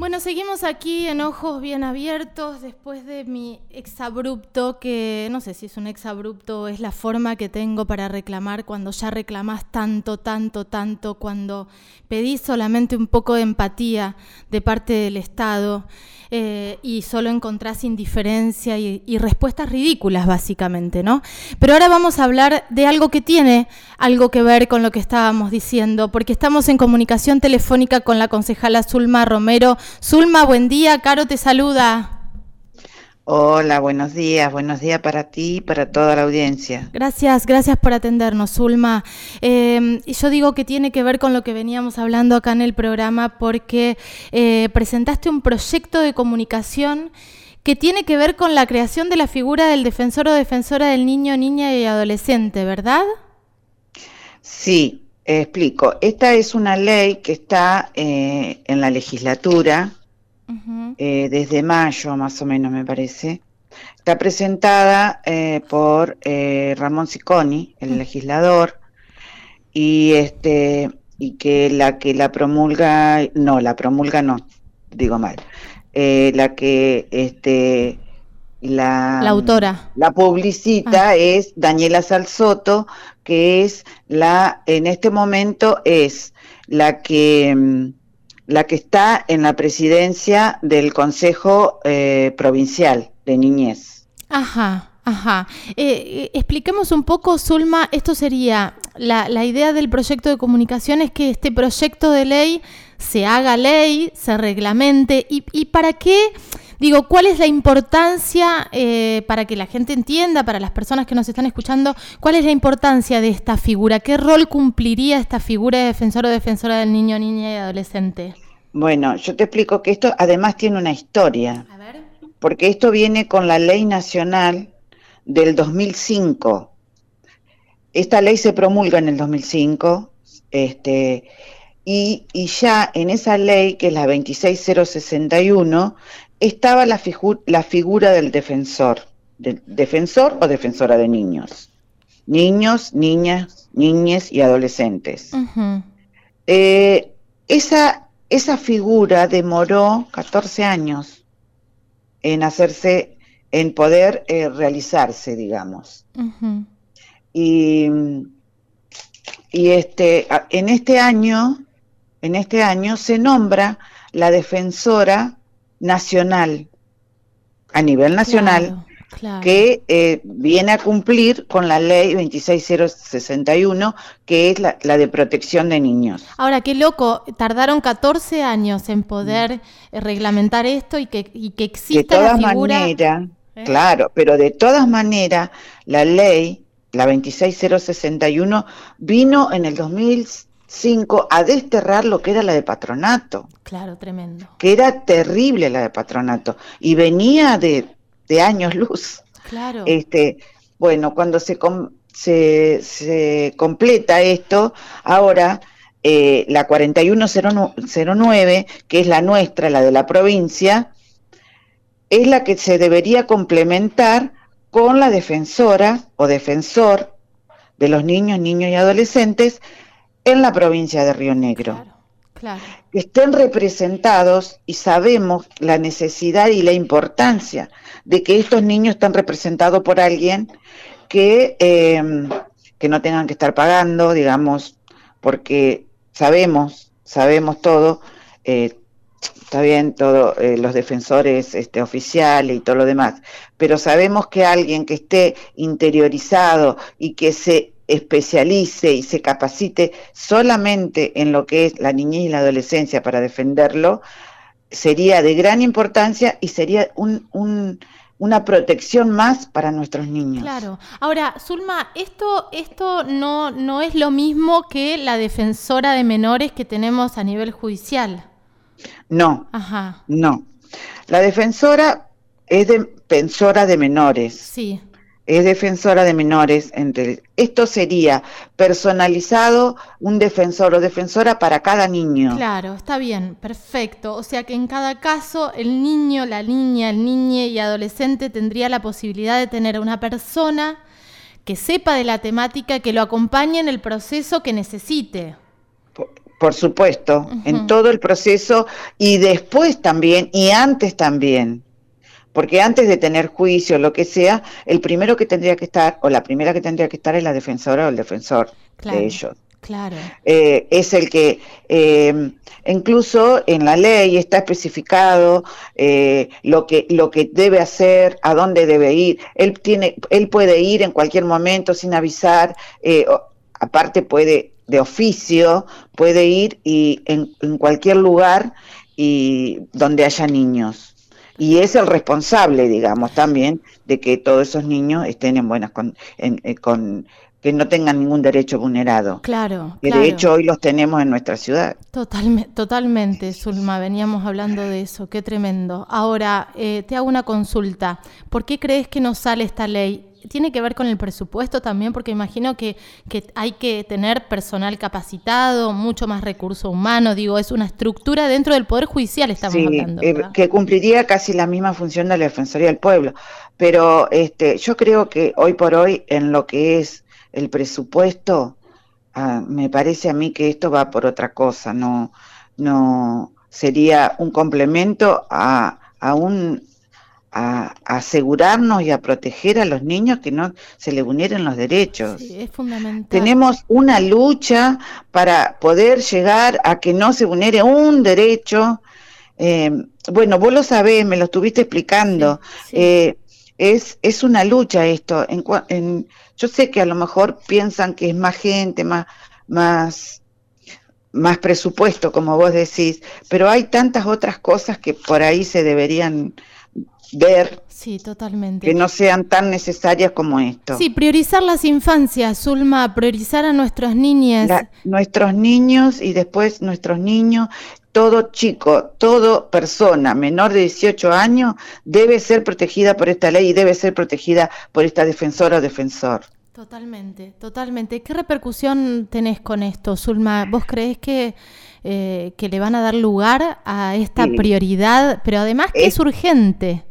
Bueno, seguimos aquí en ojos bien abiertos después de mi exabrupto, que no sé si es un exabrupto es la forma que tengo para reclamar cuando ya reclamas tanto, tanto, tanto, cuando pedís solamente un poco de empatía de parte del Estado eh, y solo encontrás indiferencia y, y respuestas ridículas, básicamente, ¿no? Pero ahora vamos a hablar de algo que tiene algo que ver con lo que estábamos diciendo, porque estamos en comunicación telefónica con la concejala Zulma Romero. Zulma, buen día, Caro te saluda. Hola, buenos días, buenos días para ti y para toda la audiencia. Gracias, gracias por atendernos, Zulma. Eh, y yo digo que tiene que ver con lo que veníamos hablando acá en el programa porque eh, presentaste un proyecto de comunicación que tiene que ver con la creación de la figura del defensor o defensora del niño, niña y adolescente, ¿verdad? Sí, explico. Esta es una ley que está eh, en la legislatura Eh, desde mayo, más o menos, me parece. Está presentada eh, por eh, Ramón Siconi, el legislador, y este y que la que la promulga, no, la promulga no, digo mal, la que este la, La autora. la publicita es Daniela Salsoto, que es la, en este momento es la que mm, la que está en la presidencia del Consejo eh, Provincial de Niñez. Ajá, ajá. Eh, eh, expliquemos un poco, Zulma, esto sería, la, la idea del proyecto de comunicación es que este proyecto de ley se haga ley, se reglamente, y, y para qué, digo, cuál es la importancia, eh, para que la gente entienda, para las personas que nos están escuchando, cuál es la importancia de esta figura, qué rol cumpliría esta figura de defensor o defensora del niño, niña y adolescente. Bueno, yo te explico que esto además tiene una historia, A ver. porque esto viene con la ley nacional del 2005. Esta ley se promulga en el 2005, este, y, y ya en esa ley, que es la 26061, estaba la, figu- la figura del defensor, del defensor o defensora de niños. Niños, niñas, niñes y adolescentes. Eh, esa, esa figura demoró 14 años en hacerse, en poder eh, realizarse, digamos. Y, y este, en este año, en este año se nombra la defensora nacional, a nivel nacional, Claro, claro. que eh, viene a cumplir con la ley 26061, que es la, la de protección de niños. Ahora, qué loco, tardaron 14 años en poder eh, reglamentar esto y que, y que De exista la todas figura. maneras, ¿Eh? claro, pero de todas maneras, la ley, la 26061, vino en el 2005 a desterrar lo que era la de patronato, Claro, tremendo. que era terrible la de patronato, y venía de, de años luz. Claro. Este, bueno, cuando se, com- se, se completa esto, ahora eh, la 4109, que es la nuestra, la de la provincia, es la que se debería complementar con la defensora o defensor de los niños, niños y adolescentes en la provincia de Río Negro claro, claro. que estén representados y sabemos la necesidad y la importancia de que estos niños estén representados por alguien que, eh, que no tengan que estar pagando, digamos, porque sabemos, sabemos todo, eh, está bien, todos los defensores este, oficiales y todo lo demás, pero sabemos que alguien que esté interiorizado y que se especialice y se capacite solamente en lo que es la niñez y la adolescencia para defenderlo, sería de gran importancia y sería un, un, una protección más para nuestros niños. Claro. Ahora, Zulma, esto, esto no, no es lo mismo que la defensora de menores que tenemos a nivel judicial. No, Ajá. no. La defensora es defensora de menores. Sí. Es defensora de menores. Entre, esto sería personalizado, un defensor o defensora para cada niño. Claro, está bien, perfecto. O sea que en cada caso el niño, la niña, el niñe y adolescente tendría la posibilidad de tener una persona que sepa de la temática, que lo acompañe en el proceso que necesite. Por, Por supuesto, en todo el proceso y después también y antes también. Porque antes de tener juicio, lo que sea, el primero que tendría que estar, o la primera que tendría que estar es la defensora o el defensor de ellos. Claro. Eh, es el que eh, incluso en la ley está especificado eh, lo que lo que debe hacer, a dónde debe ir. Él tiene, él puede ir en cualquier momento sin avisar. aparte puede de oficio puede ir y en, cualquier lugar y donde haya niños y es el responsable, digamos, también de que todos esos niños estén en buenas con, con que no tengan ningún derecho vulnerado. Claro. Que de hecho hoy los tenemos en nuestra ciudad. Totalmente, totalmente, Zulma, veníamos hablando de eso, qué tremendo. Ahora, eh, te hago una consulta. ¿Por qué crees que no sale esta ley? ¿Tiene que ver con el presupuesto también? Porque imagino que, que hay que tener personal capacitado, mucho más recurso humano, digo, es una estructura dentro del Poder Judicial, estamos hablando. Eh, que cumpliría casi la misma función de la Defensoría del Pueblo. Pero este, yo creo que hoy por hoy, en lo que es el presupuesto, ah, me parece a mí que esto va por otra cosa, no, no sería un complemento a, a un a, asegurarnos y a proteger a los niños que no se les vulneren los derechos. es fundamental. Tenemos una lucha para poder llegar a que no se vulnere un derecho. Eh, bueno, vos lo sabés, me lo estuviste explicando. Eh, es, es una lucha esto. En, en, yo sé que a lo mejor piensan que es más gente, más, más, más presupuesto, como vos decís, pero hay tantas otras cosas que por ahí se deberían ver. Sí, totalmente. Que no sean tan necesarias como esto. Sí, priorizar las infancias, Zulma, priorizar a nuestros niños. nuestros niños y después nuestros niños todo chico, toda persona menor de 18 años debe ser protegida por esta ley y debe ser protegida por esta defensora o defensor. Totalmente, totalmente. ¿Qué repercusión tenés con esto, Zulma? ¿Vos crees que, eh, que le van a dar lugar a esta prioridad, pero además que es, es urgente?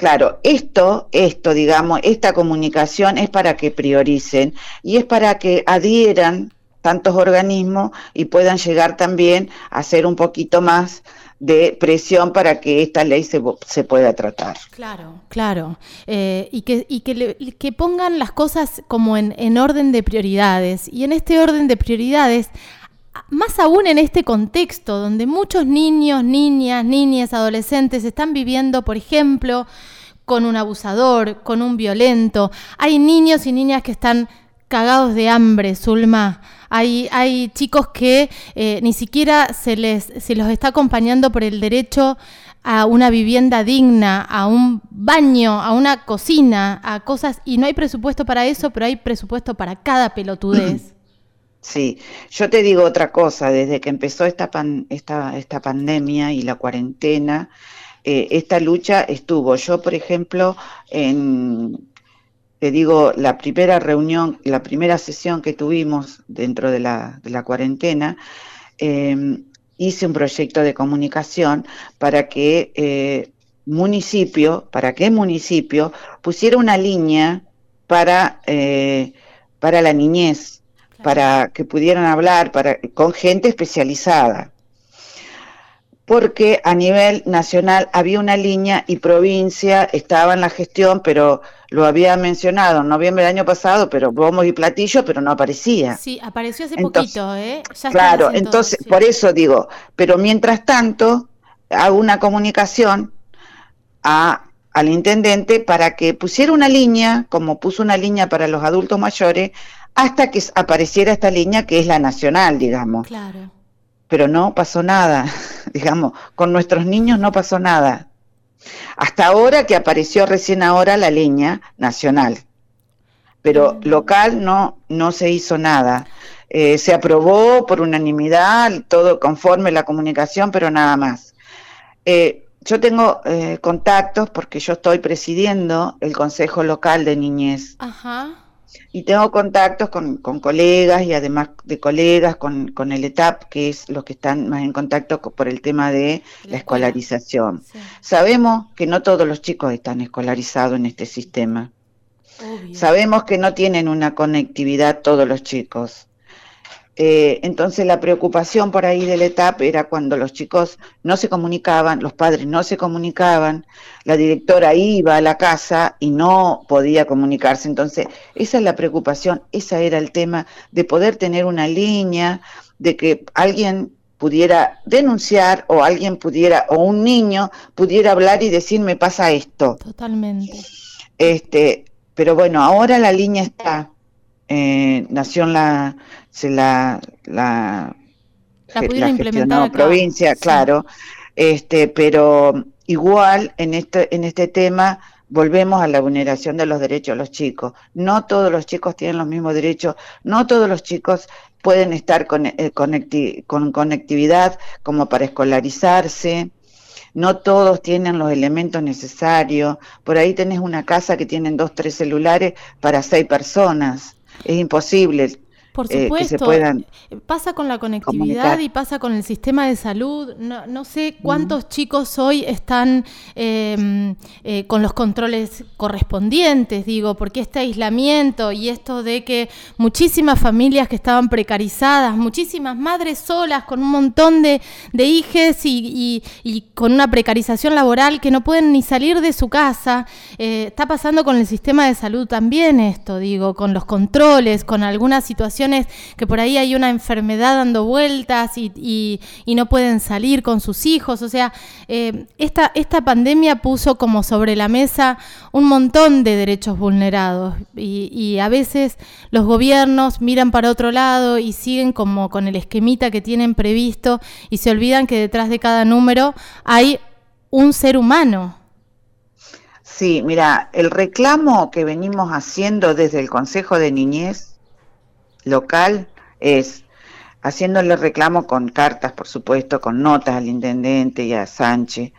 Claro, esto, esto, digamos, esta comunicación es para que prioricen y es para que adhieran tantos organismos y puedan llegar también a hacer un poquito más de presión para que esta ley se, se pueda tratar. Claro, claro. Eh, y que, y que, pongan las cosas como en, en orden de prioridades. Y en este orden de prioridades, más aún en este contexto donde muchos niños, niñas, niñas, adolescentes están viviendo, por ejemplo, con un abusador, con un violento. Hay niños y niñas que están cagados de hambre, Zulma. Hay, hay chicos que eh, ni siquiera se les se los está acompañando por el derecho a una vivienda digna, a un baño, a una cocina, a cosas, y no hay presupuesto para eso, pero hay presupuesto para cada pelotudez. Sí, yo te digo otra cosa, desde que empezó esta, esta, esta pandemia y la cuarentena, eh, esta lucha estuvo. Yo, por ejemplo, en te digo, la primera reunión, la primera sesión que tuvimos dentro de la, de la cuarentena, em, hice un proyecto de comunicación para que eh, municipio, para que municipio pusiera una línea para, eh, para la niñez, para que pudieran hablar para, con gente especializada porque a nivel nacional había una línea y provincia estaba en la gestión, pero lo había mencionado en noviembre del año pasado, pero bombo y platillo, pero no aparecía. Sí, apareció hace poquito, ¿eh? claro, entonces, por eso digo, pero mientras tanto, hago una comunicación a, al intendente para que pusiera una línea, como puso una línea para los adultos mayores, hasta que apareciera esta línea que es la nacional, digamos. Claro pero no pasó nada, digamos, con nuestros niños no pasó nada. Hasta ahora que apareció recién ahora la línea nacional, pero mm. local no, no se hizo nada. Eh, se aprobó por unanimidad, todo conforme la comunicación, pero nada más. Eh, yo tengo eh, contactos porque yo estoy presidiendo el Consejo Local de Niñez. Ajá y tengo contactos con, colegas y además de colegas con, el ETAP, que es los que están más en contacto por el tema de la, escolarización. Sabemos que no todos los chicos están escolarizados en este sistema. Sabemos que no tienen una conectividad todos los chicos. Eh, entonces la preocupación por ahí de la etapa era cuando los chicos no se comunicaban, los padres no se comunicaban, la directora iba a la casa y no podía comunicarse. Entonces esa es la preocupación, ese era el tema de poder tener una línea, de que alguien pudiera denunciar o alguien pudiera, o un niño pudiera hablar y decir me pasa esto. Totalmente. Este, pero bueno, ahora la línea está. Eh, nació en la, se la, la, la, implementar provincia, claro. Este, pero igual en este, en este tema volvemos a la vulneración de los derechos de los chicos. No todos los chicos tienen los mismos derechos, no todos los chicos pueden estar con, eh, con conectividad como para escolarizarse, no todos tienen los elementos necesarios, por ahí tenés una casa que tienen dos, tres celulares para seis personas, es imposible por eh, supuesto, pasa con la conectividad y pasa con el sistema de salud. No, sé cuántos chicos hoy están em, eh, con los controles correspondientes, digo, porque este aislamiento y esto de que muchísimas familias que estaban precarizadas, muchísimas madres solas con un montón de, de hijes y, con una precarización laboral que no pueden ni salir de su casa, eh, está pasando con el sistema de salud también esto, digo, con los controles, con algunas situaciones que por ahí hay una enfermedad dando vueltas y, no pueden salir con sus hijos. O sea, eh, esta, esta pandemia puso como sobre la mesa un montón de derechos vulnerados y, a veces los gobiernos miran para otro lado y siguen como con el esquemita que tienen previsto y se olvidan que detrás de cada número hay un ser humano. Sí, mira, el reclamo que venimos haciendo desde el Consejo de Niñez local es haciéndole reclamo con cartas, por supuesto, con notas al intendente y a Sánchez.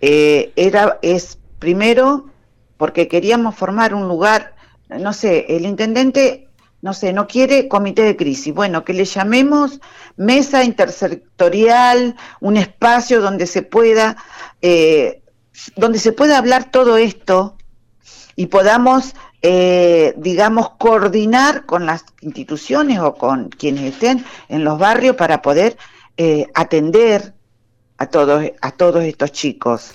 Eh, era, es primero porque queríamos formar un lugar, no sé, el intendente, no sé, no quiere comité de crisis. Bueno, que le llamemos mesa intersectorial, un espacio donde se pueda, eh, donde se pueda hablar todo esto y podamos eh, digamos, coordinar con las instituciones o con quienes estén en los barrios para poder eh, atender a todos, a todos estos chicos.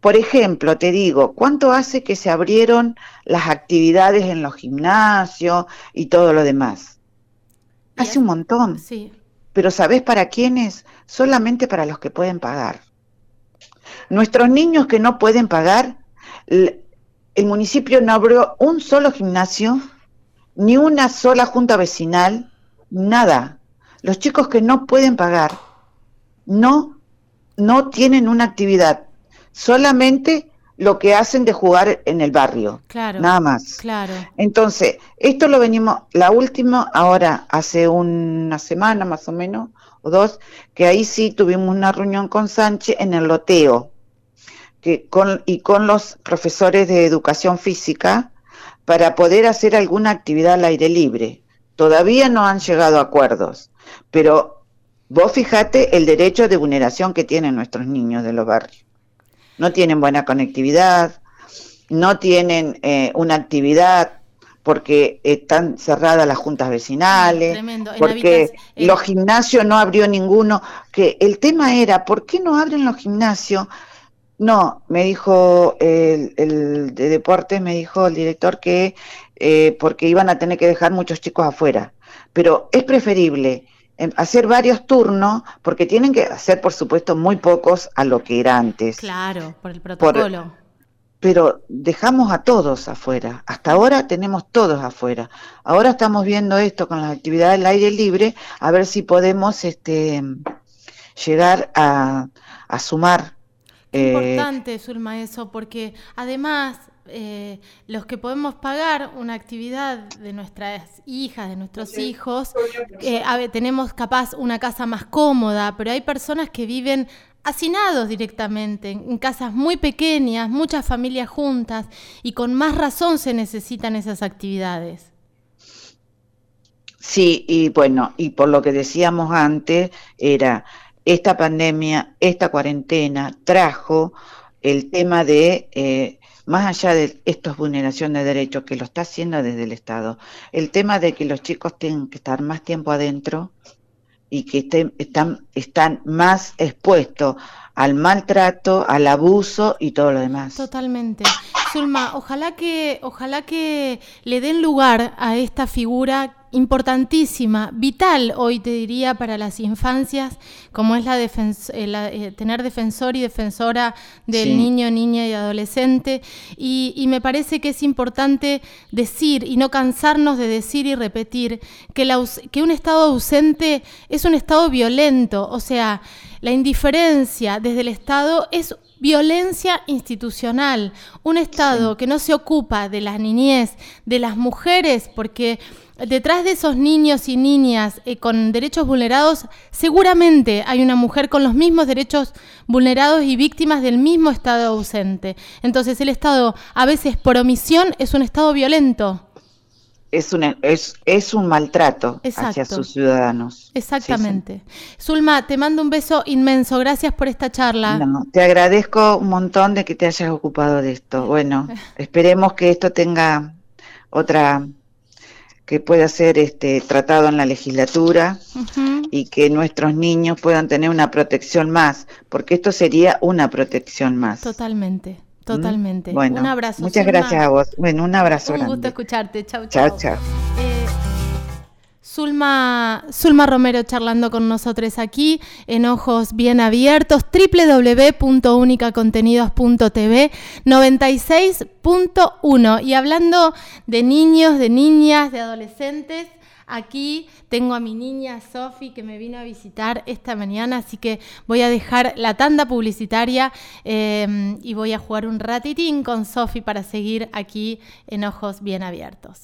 Por ejemplo, te digo, ¿cuánto hace que se abrieron las actividades en los gimnasios y todo lo demás? Hace un montón. Sí. Pero ¿sabes para quiénes? Solamente para los que pueden pagar. Nuestros niños que no pueden pagar, el municipio no abrió un solo gimnasio, ni una sola junta vecinal, nada. Los chicos que no pueden pagar no, no tienen una actividad, solamente lo que hacen de jugar en el barrio. Claro. Nada más. Claro. Entonces, esto lo venimos, la última, ahora, hace una semana más o menos, o dos, que ahí sí tuvimos una reunión con Sánchez en el loteo con, y con los profesores de educación física para poder hacer alguna actividad al aire libre. Todavía no han llegado a acuerdos, pero vos fijate el derecho de vulneración que tienen nuestros niños de los barrios. No tienen buena conectividad, no tienen eh, una actividad porque están cerradas las juntas vecinales, porque los gimnasios no abrió ninguno, que el tema era, ¿por qué no abren los gimnasios no, me dijo el, el, de deportes, me dijo el director que eh, porque iban a tener que dejar muchos chicos afuera. Pero es preferible em, hacer varios turnos porque tienen que hacer, por supuesto, muy pocos a lo que era antes. Claro, por el protocolo. pero dejamos a todos afuera. Hasta ahora tenemos todos afuera. Ahora estamos viendo esto con las actividades del aire libre, a ver si podemos este, llegar a, a sumar eh, importante, Zulma, eso, porque además eh, los que podemos pagar una actividad de nuestras hijas, de nuestros hijos, eh, tenemos capaz una casa más cómoda, pero hay personas que viven hacinados directamente, en casas muy pequeñas, muchas familias juntas, y con más razón se necesitan esas actividades. Sí, y bueno, y por lo que decíamos antes, era esta pandemia, esta cuarentena trajo el tema de eh, más allá de estas vulneraciones de derechos que lo está haciendo desde el Estado, el tema de que los chicos tienen que estar más tiempo adentro y que estén, están, más expuestos al maltrato, al abuso y todo lo demás. Totalmente. Zulma, ojalá que, ojalá que le den lugar a esta figura importantísima, vital hoy te diría para las infancias, como es la, eh, eh, tener defensor y defensora del niño, niña y adolescente. Y, me parece que es importante decir y no cansarnos de decir y repetir que, que un estado ausente es un estado violento, o sea, la indiferencia desde el Estado es violencia institucional. Un Estado que no se ocupa de las niñez, de las mujeres, porque detrás de esos niños y niñas eh, con derechos vulnerados, seguramente hay una mujer con los mismos derechos vulnerados y víctimas del mismo Estado ausente. Entonces el Estado, a veces por omisión, es un Estado violento es un, es, es un maltrato hacia sus ciudadanos. Exactamente. Zulma, te mando un beso inmenso. Gracias por esta charla. te agradezco un montón de que te hayas ocupado de esto. Bueno, esperemos que esto tenga otra que pueda ser este tratado en la legislatura y que nuestros niños puedan tener una protección más, porque esto sería una protección más. Totalmente. Totalmente. Bueno, un abrazo. Muchas gracias a vos. Bueno, un abrazo. Un gusto escucharte. Chau, chau. Chao, chao. Eh, Zulma, Zulma Romero charlando con nosotros aquí en Ojos Bien Abiertos, www.unicacontenidos.tv 96.1 y hablando de niños, de niñas, de adolescentes, Aquí tengo a mi niña Sofi que me vino a visitar esta mañana, así que voy a dejar la tanda publicitaria em, y voy a jugar un ratitín con Sofi para seguir aquí en Ojos Bien Abiertos.